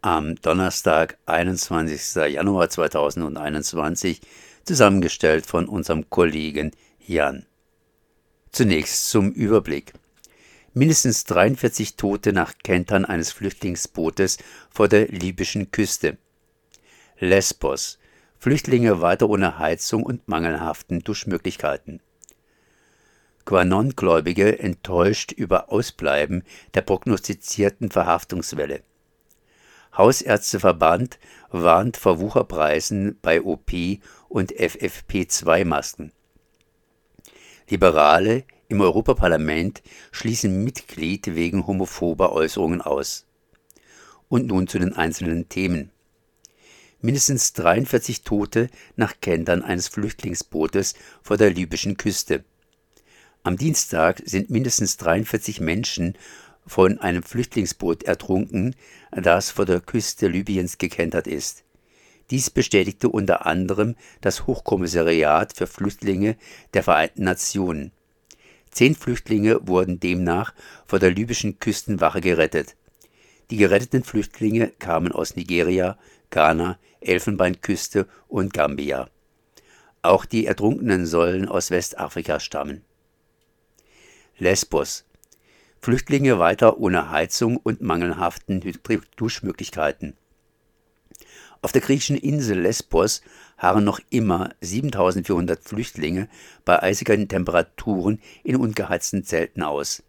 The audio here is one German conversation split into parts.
am Donnerstag, 21. Januar 2021, zusammengestellt von unserem Kollegen Jan. Zunächst zum Überblick. Mindestens 43 Tote nach Kentern eines Flüchtlingsbootes vor der libyschen Küste. Lesbos. Flüchtlinge weiter ohne Heizung und mangelhaften Duschmöglichkeiten. Quanon-Gläubige enttäuscht über Ausbleiben der prognostizierten Verhaftungswelle. Hausärzteverband warnt vor Wucherpreisen bei OP und FFP2-Masken. Liberale im Europaparlament schließen Mitglied wegen homophober Äußerungen aus. Und nun zu den einzelnen Themen. Mindestens 43 Tote nach Kentern eines Flüchtlingsbootes vor der libyschen Küste. Am Dienstag sind mindestens 43 Menschen von einem Flüchtlingsboot ertrunken, das vor der Küste Libyens gekentert ist. Dies bestätigte unter anderem das Hochkommissariat für Flüchtlinge der Vereinten Nationen. Zehn Flüchtlinge wurden demnach vor der libyschen Küstenwache gerettet. Die geretteten Flüchtlinge kamen aus Nigeria, Ghana, Elfenbeinküste und Gambia. Auch die Ertrunkenen sollen aus Westafrika stammen. Lesbos. Flüchtlinge weiter ohne Heizung und mangelhaften Duschmöglichkeiten. Auf der griechischen Insel Lesbos harren noch immer 7400 Flüchtlinge bei eisigen Temperaturen in ungeheizten Zelten aus.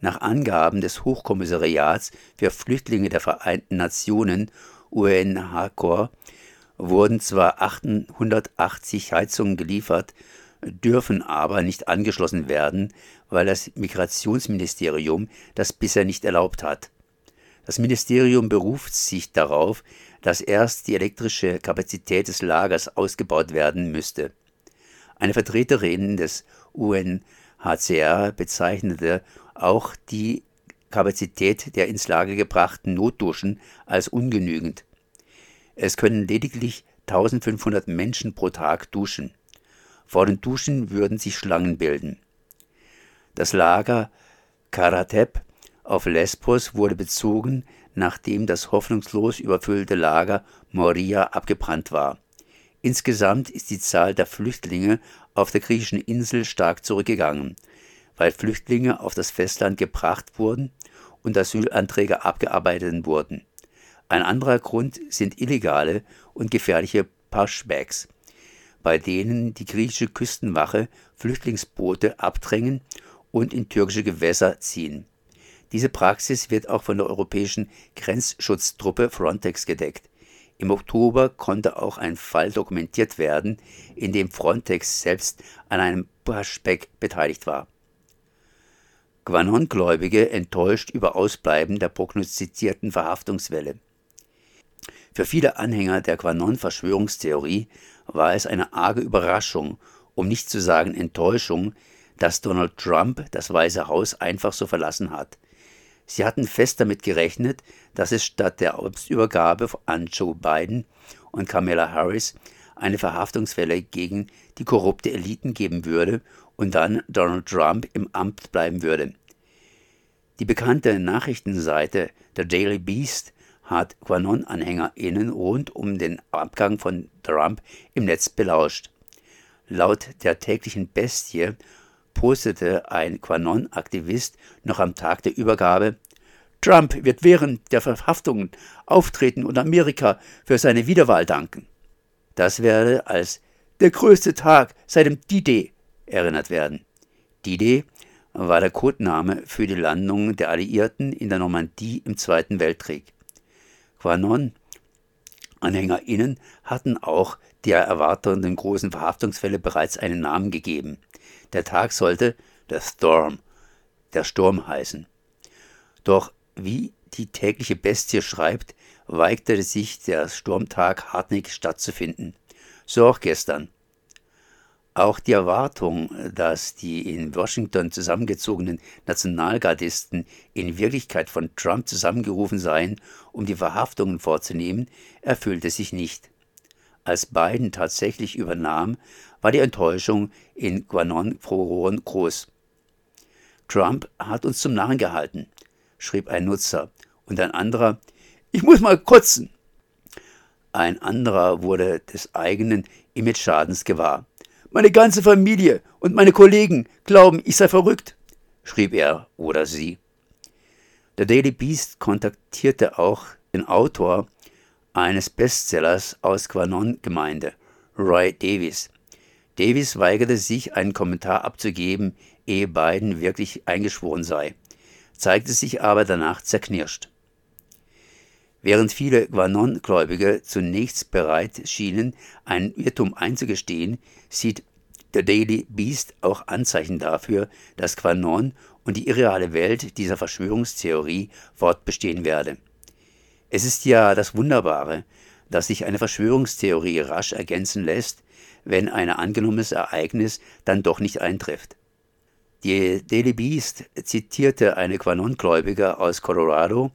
Nach Angaben des Hochkommissariats für Flüchtlinge der Vereinten Nationen UNHCR wurden zwar 880 Heizungen geliefert, dürfen aber nicht angeschlossen werden, weil das Migrationsministerium das bisher nicht erlaubt hat. Das Ministerium beruft sich darauf, dass erst die elektrische Kapazität des Lagers ausgebaut werden müsste. Eine Vertreterin des UNHCR bezeichnete auch die Kapazität der ins Lager gebrachten Notduschen als ungenügend. Es können lediglich 1500 Menschen pro Tag duschen. Vor den Duschen würden sich Schlangen bilden. Das Lager Karatep auf Lesbos wurde bezogen, nachdem das hoffnungslos überfüllte Lager Moria abgebrannt war. Insgesamt ist die Zahl der Flüchtlinge auf der griechischen Insel stark zurückgegangen, weil Flüchtlinge auf das Festland gebracht wurden und Asylanträge abgearbeitet wurden. Ein anderer Grund sind illegale und gefährliche Pushbacks, bei denen die griechische Küstenwache Flüchtlingsboote abdrängen und in türkische Gewässer ziehen. Diese Praxis wird auch von der europäischen Grenzschutztruppe Frontex gedeckt. Im Oktober konnte auch ein Fall dokumentiert werden, in dem Frontex selbst an einem Pushback beteiligt war. Quanon-Gläubige enttäuscht über Ausbleiben der prognostizierten Verhaftungswelle. Für viele Anhänger der Quanon-Verschwörungstheorie war es eine arge Überraschung, um nicht zu sagen Enttäuschung, dass Donald Trump das Weiße Haus einfach so verlassen hat. Sie hatten fest damit gerechnet, dass es statt der Amtsübergabe an Joe Biden und Kamala Harris eine Verhaftungswelle gegen die korrupte Eliten geben würde und dann Donald Trump im Amt bleiben würde. Die bekannte Nachrichtenseite der Daily Beast QAnon-AnhängerInnen rund um den Abgang von Trump im Netz belauscht. Laut der täglichen Bestie postete ein QAnon-Aktivist noch am Tag der Übergabe, Trump wird während der Verhaftungen auftreten und Amerika für seine Wiederwahl danken. Das werde als der größte Tag seit dem D-Day erinnert werden. D-Day war der Codename für die Landung der Alliierten in der Normandie im Zweiten Weltkrieg. QAnon-AnhängerInnen hatten auch der erwartenden großen Verhaftungsfälle bereits einen Namen gegeben. Der Tag sollte der Storm, der Sturm heißen. Doch wie die tägliche Bestie schreibt, weigerte sich der Sturmtag hartnäckig stattzufinden. So auch gestern. Auch die Erwartung, dass die in Washington zusammengezogenen Nationalgardisten in Wirklichkeit von Trump zusammengerufen seien, um die Verhaftungen vorzunehmen, erfüllte sich nicht. Als Biden tatsächlich übernahm, war die Enttäuschung in Guanon-Froron groß. Trump hat uns zum Narren gehalten, schrieb ein Nutzer, und ein anderer, ich muss mal kotzen. Ein anderer wurde des eigenen Image-Schadens gewahr. Meine ganze Familie und meine Kollegen glauben, ich sei verrückt, schrieb er oder sie. Der Daily Beast kontaktierte auch den Autor eines Bestsellers aus Quanon-Gemeinde, Roy Davis. Davis weigerte sich, einen Kommentar abzugeben, ehe Biden wirklich eingeschworen sei, zeigte sich aber danach zerknirscht. Während viele Quanon-Gläubige zunächst bereit schienen, einen Irrtum einzugestehen, sieht der Daily Beast auch Anzeichen dafür, dass Quanon und die irreale Welt dieser Verschwörungstheorie fortbestehen werde. Es ist ja das Wunderbare, dass sich eine Verschwörungstheorie rasch ergänzen lässt, wenn ein angenommenes Ereignis dann doch nicht eintrifft. Die Daily Beast zitierte eine Quanon-Gläubige aus Colorado,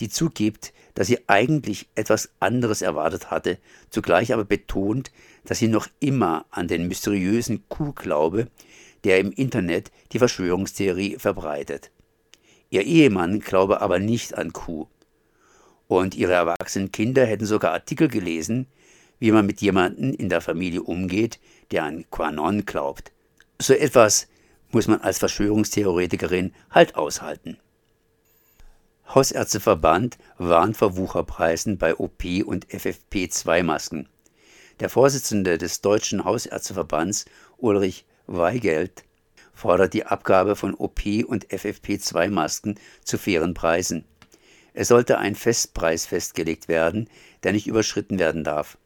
die zugibt, dass sie eigentlich etwas anderes erwartet hatte, zugleich aber betont, dass sie noch immer an den mysteriösen Kuh glaube, der im Internet die Verschwörungstheorie verbreitet. Ihr Ehemann glaube aber nicht an Kuh. Und ihre erwachsenen Kinder hätten sogar Artikel gelesen, wie man mit jemandem in der Familie umgeht, der an Quanon glaubt. So etwas muss man als Verschwörungstheoretikerin halt aushalten. Hausärzteverband warnt vor Wucherpreisen bei OP- und FFP2-Masken. Der Vorsitzende des Deutschen Hausärzteverbands, Ulrich Weigelt, fordert die Abgabe von OP- und FFP2-Masken zu fairen Preisen. Es sollte ein Festpreis festgelegt werden, der nicht überschritten werden darf.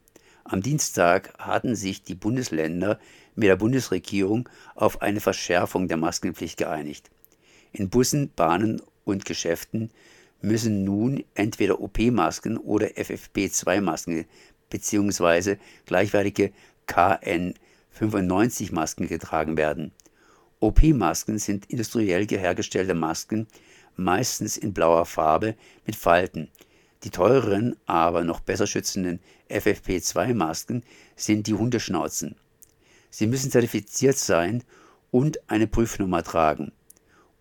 Am Dienstag hatten sich die Bundesländer mit der Bundesregierung auf eine Verschärfung der Maskenpflicht geeinigt. In Bussen, Bahnen und Geschäften müssen nun entweder OP-Masken oder FFP2-Masken bzw. gleichwertige KN95-Masken getragen werden. OP-Masken sind industriell hergestellte Masken, meistens in blauer Farbe mit Falten. Die teureren, aber noch besser schützenden FFP2-Masken sind die Hundeschnauzen. Sie müssen zertifiziert sein und eine Prüfnummer tragen.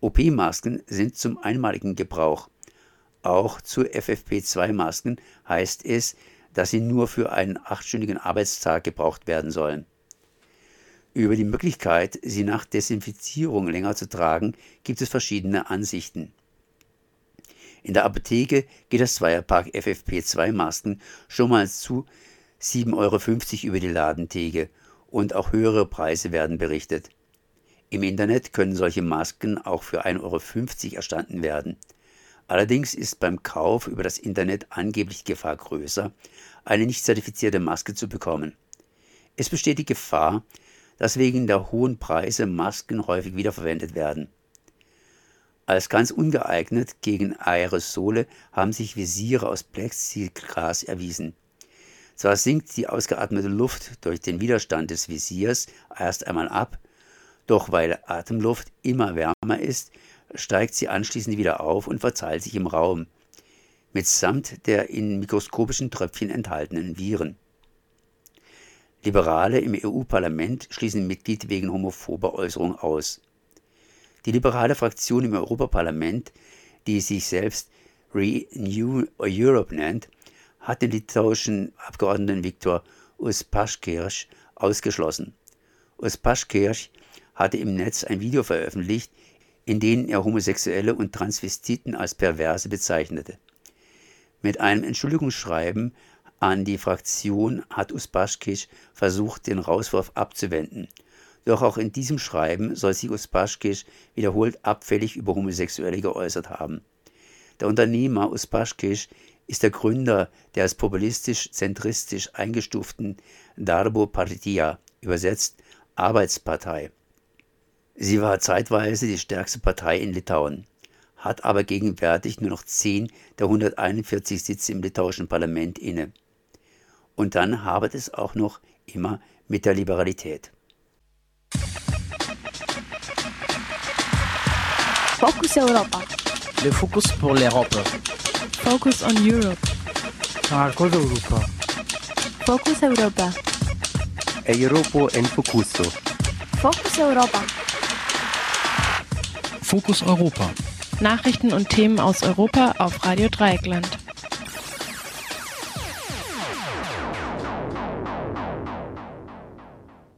OP-Masken sind zum einmaligen Gebrauch. Auch zu FFP2-Masken heißt es, dass sie nur für einen achtstündigen Arbeitstag gebraucht werden sollen. Über die Möglichkeit, sie nach Desinfizierung länger zu tragen, gibt es verschiedene Ansichten. In der Apotheke geht das Zweierpack FFP2-Masken schon mal zu 7,50 Euro über die Ladentheke und auch höhere Preise werden berichtet. Im Internet können solche Masken auch für 1,50 Euro erstanden werden. Allerdings ist beim Kauf über das Internet angeblich die Gefahr größer, eine nicht zertifizierte Maske zu bekommen. Es besteht die Gefahr, dass wegen der hohen Preise Masken häufig wiederverwendet werden. Als ganz ungeeignet gegen Aerosole haben sich Visiere aus Plexiglas erwiesen. Zwar sinkt die ausgeatmete Luft durch den Widerstand des Visiers erst einmal ab, doch weil Atemluft immer wärmer ist, steigt sie anschließend wieder auf und verteilt sich im Raum, mitsamt der in mikroskopischen Tröpfchen enthaltenen Viren. Liberale im EU-Parlament schließen Mitglied wegen homophober Äußerung aus. Die liberale Fraktion im Europaparlament, die sich selbst Renew Europe nennt, hat den litauischen Abgeordneten Viktor Uspaskirch ausgeschlossen. Uspaskirch hatte im Netz ein Video veröffentlicht, in dem er Homosexuelle und Transvestiten als Perverse bezeichnete. Mit einem Entschuldigungsschreiben an die Fraktion hat Uspaskich versucht, den Rauswurf abzuwenden. Doch auch in diesem Schreiben soll sich Uspaskich wiederholt abfällig über Homosexuelle geäußert haben. Der Unternehmer Uspaskich ist der Gründer der als populistisch-zentristisch eingestuften Darbo Partia, übersetzt Arbeitspartei. Sie war zeitweise die stärkste Partei in Litauen, hat aber gegenwärtig nur noch 10 der 141 Sitze im litauischen Parlament inne. Und dann habet es auch noch immer mit der Liberalität. Focus Europa. Le Focus pour l'Europe. Focus on Europe. Marcos Europa. Focus Europa. Europa en Focuso. Focus Europa. Fokus Europa. Nachrichten und Themen aus Europa auf Radio Dreieckland.